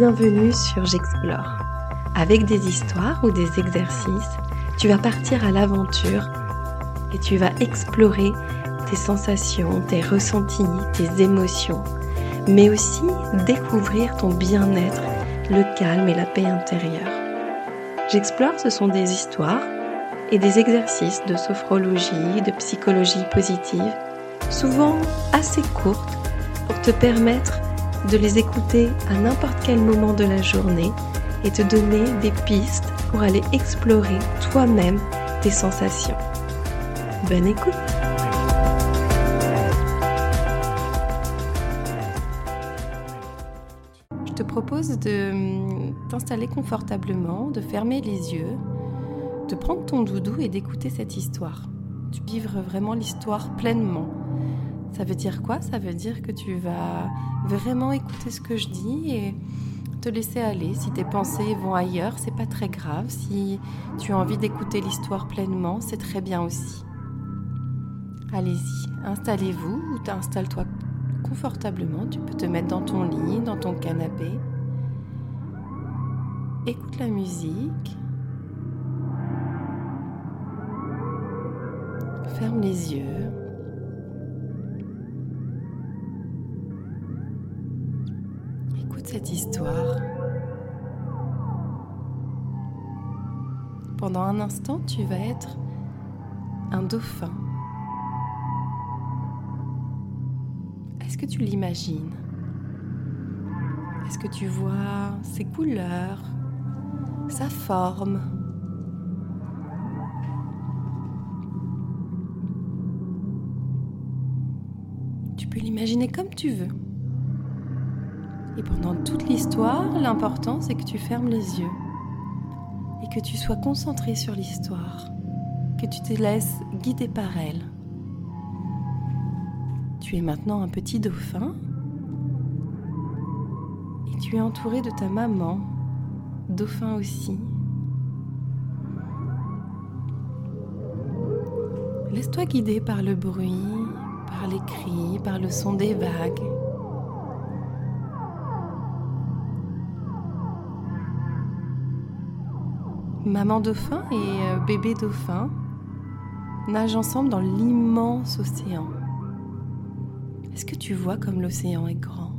bienvenue sur J'explore. Avec des histoires ou des exercices, tu vas partir à l'aventure et tu vas explorer tes sensations, tes ressentis, tes émotions, mais aussi découvrir ton bien-être, le calme et la paix intérieure. J'explore, ce sont des histoires et des exercices de sophrologie, de psychologie positive, souvent assez courtes pour te permettre de les écouter à n'importe quel moment de la journée et te donner des pistes pour aller explorer toi-même tes sensations. Bonne écoute Je te propose de hum, t'installer confortablement, de fermer les yeux, de prendre ton doudou et d'écouter cette histoire. Tu vivre vraiment l'histoire pleinement. Ça veut dire quoi? Ça veut dire que tu vas vraiment écouter ce que je dis et te laisser aller. Si tes pensées vont ailleurs, c'est pas très grave. Si tu as envie d'écouter l'histoire pleinement, c'est très bien aussi. Allez-y, installez-vous ou installe-toi confortablement. Tu peux te mettre dans ton lit, dans ton canapé. Écoute la musique. Ferme les yeux. Cette histoire. Pendant un instant, tu vas être un dauphin. Est-ce que tu l'imagines? Est-ce que tu vois ses couleurs, sa forme? Tu peux l'imaginer comme tu veux. Et pendant toute l'histoire, l'important c'est que tu fermes les yeux et que tu sois concentré sur l'histoire, que tu te laisses guider par elle. Tu es maintenant un petit dauphin et tu es entouré de ta maman, dauphin aussi. Laisse-toi guider par le bruit, par les cris, par le son des vagues. Maman dauphin et euh, bébé dauphin nagent ensemble dans l'immense océan. Est-ce que tu vois comme l'océan est grand?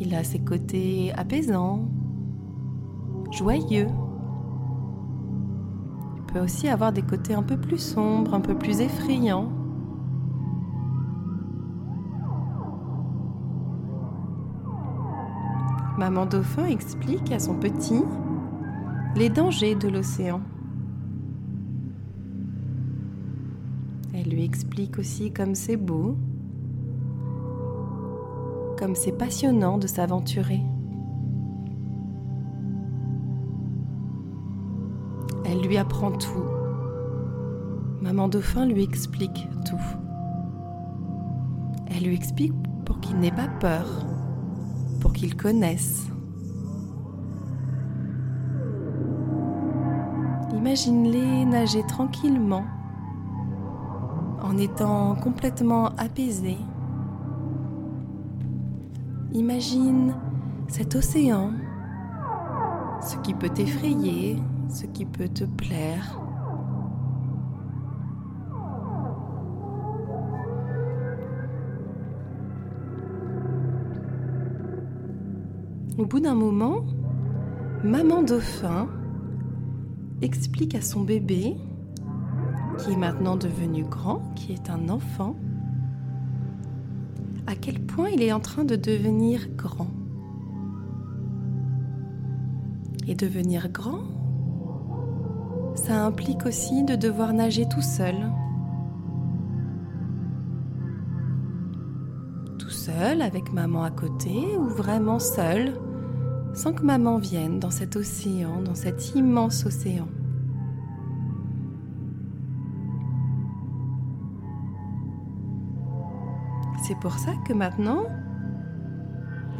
Il a ses côtés apaisants, joyeux. Il peut aussi avoir des côtés un peu plus sombres, un peu plus effrayants. Maman Dauphin explique à son petit les dangers de l'océan. Elle lui explique aussi comme c'est beau, comme c'est passionnant de s'aventurer. Elle lui apprend tout. Maman Dauphin lui explique tout. Elle lui explique pour qu'il n'ait pas peur pour qu'ils connaissent. Imagine-les nager tranquillement en étant complètement apaisés. Imagine cet océan, ce qui peut t'effrayer, ce qui peut te plaire. Au bout d'un moment, maman dauphin explique à son bébé, qui est maintenant devenu grand, qui est un enfant, à quel point il est en train de devenir grand. Et devenir grand, ça implique aussi de devoir nager tout seul. Avec maman à côté, ou vraiment seul, sans que maman vienne dans cet océan, dans cet immense océan. C'est pour ça que maintenant,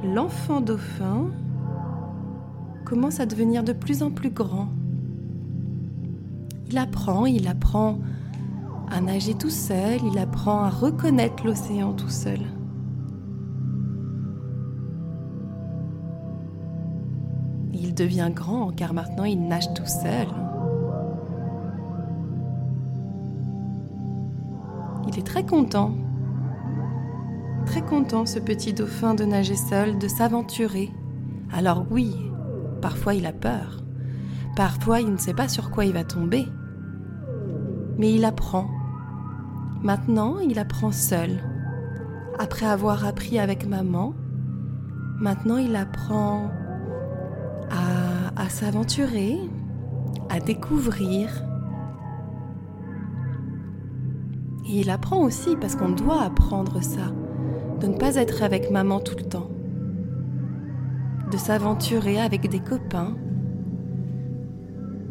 l'enfant dauphin commence à devenir de plus en plus grand. Il apprend, il apprend à nager tout seul, il apprend à reconnaître l'océan tout seul. Il devient grand car maintenant il nage tout seul. Il est très content. Très content ce petit dauphin de nager seul, de s'aventurer. Alors oui, parfois il a peur. Parfois il ne sait pas sur quoi il va tomber. Mais il apprend. Maintenant, il apprend seul. Après avoir appris avec maman, maintenant il apprend à, s'aventurer, à découvrir. Et il apprend aussi, parce qu'on doit apprendre ça, de ne pas être avec maman tout le temps, de s'aventurer avec des copains,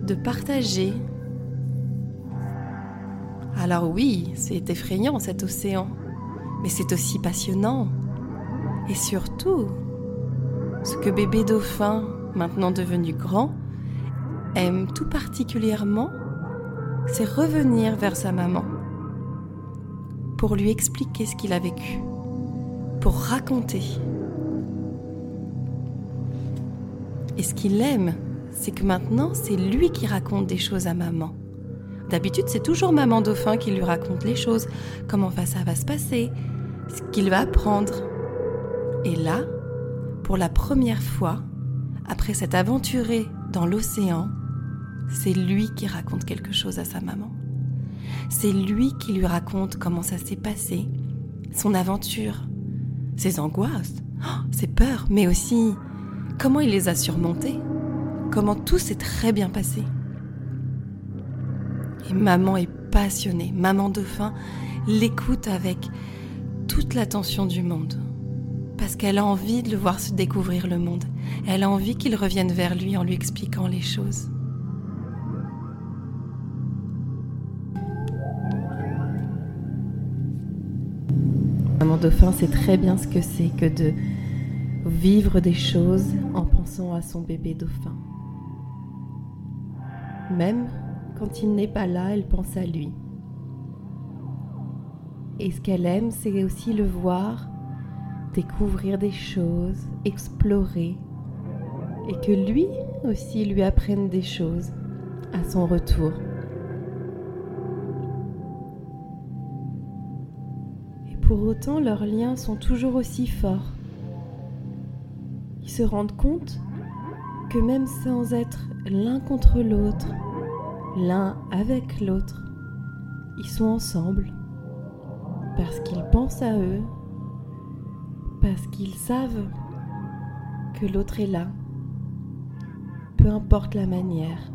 de partager. Alors oui, c'est effrayant cet océan, mais c'est aussi passionnant. Et surtout, ce que bébé dauphin maintenant devenu grand, aime tout particulièrement, c'est revenir vers sa maman pour lui expliquer ce qu'il a vécu, pour raconter. Et ce qu'il aime, c'est que maintenant, c'est lui qui raconte des choses à maman. D'habitude, c'est toujours maman dauphin qui lui raconte les choses, comment ça va se passer, ce qu'il va apprendre. Et là, pour la première fois, après s'être aventuré dans l'océan, c'est lui qui raconte quelque chose à sa maman. C'est lui qui lui raconte comment ça s'est passé, son aventure, ses angoisses, ses peurs, mais aussi comment il les a surmontées, comment tout s'est très bien passé. Et maman est passionnée, maman dauphin l'écoute avec toute l'attention du monde parce qu'elle a envie de le voir se découvrir le monde. Elle a envie qu'il revienne vers lui en lui expliquant les choses. Maman dauphin sait très bien ce que c'est que de vivre des choses en pensant à son bébé dauphin. Même quand il n'est pas là, elle pense à lui. Et ce qu'elle aime, c'est aussi le voir découvrir des choses, explorer, et que lui aussi lui apprenne des choses à son retour. Et pour autant, leurs liens sont toujours aussi forts. Ils se rendent compte que même sans être l'un contre l'autre, l'un avec l'autre, ils sont ensemble parce qu'ils pensent à eux parce qu'ils savent que l'autre est là, peu importe la manière.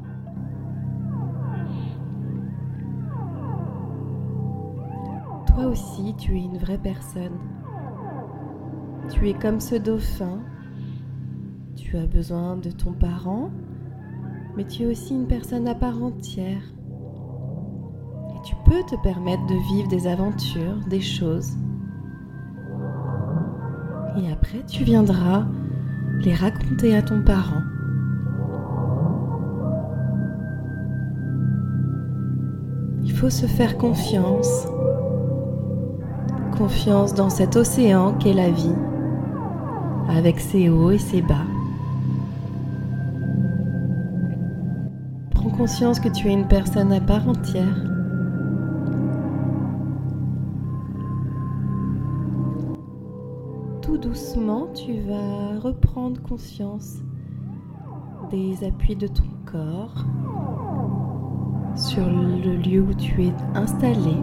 Toi aussi, tu es une vraie personne. Tu es comme ce dauphin. Tu as besoin de ton parent, mais tu es aussi une personne à part entière. Et tu peux te permettre de vivre des aventures, des choses et après tu viendras les raconter à ton parent. Il faut se faire confiance, confiance dans cet océan qu'est la vie, avec ses hauts et ses bas. Prends conscience que tu es une personne à part entière doucement, tu vas reprendre conscience des appuis de ton corps sur le lieu où tu es installé.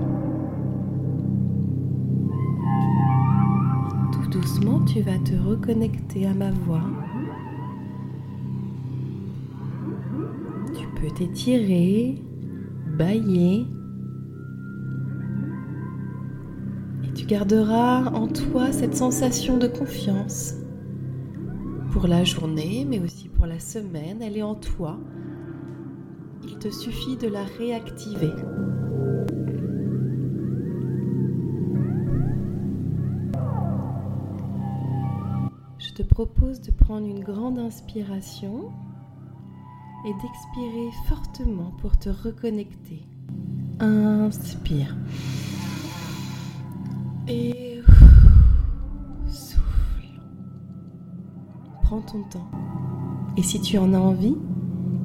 Tout doucement, tu vas te reconnecter à ma voix. Tu peux t'étirer, bailler Tu garderas en toi cette sensation de confiance pour la journée, mais aussi pour la semaine. Elle est en toi. Il te suffit de la réactiver. Je te propose de prendre une grande inspiration et d'expirer fortement pour te reconnecter. Inspire. Et souffle. Prends ton temps. Et si tu en as envie,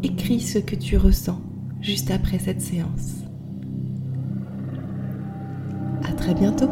écris ce que tu ressens juste après cette séance. À très bientôt.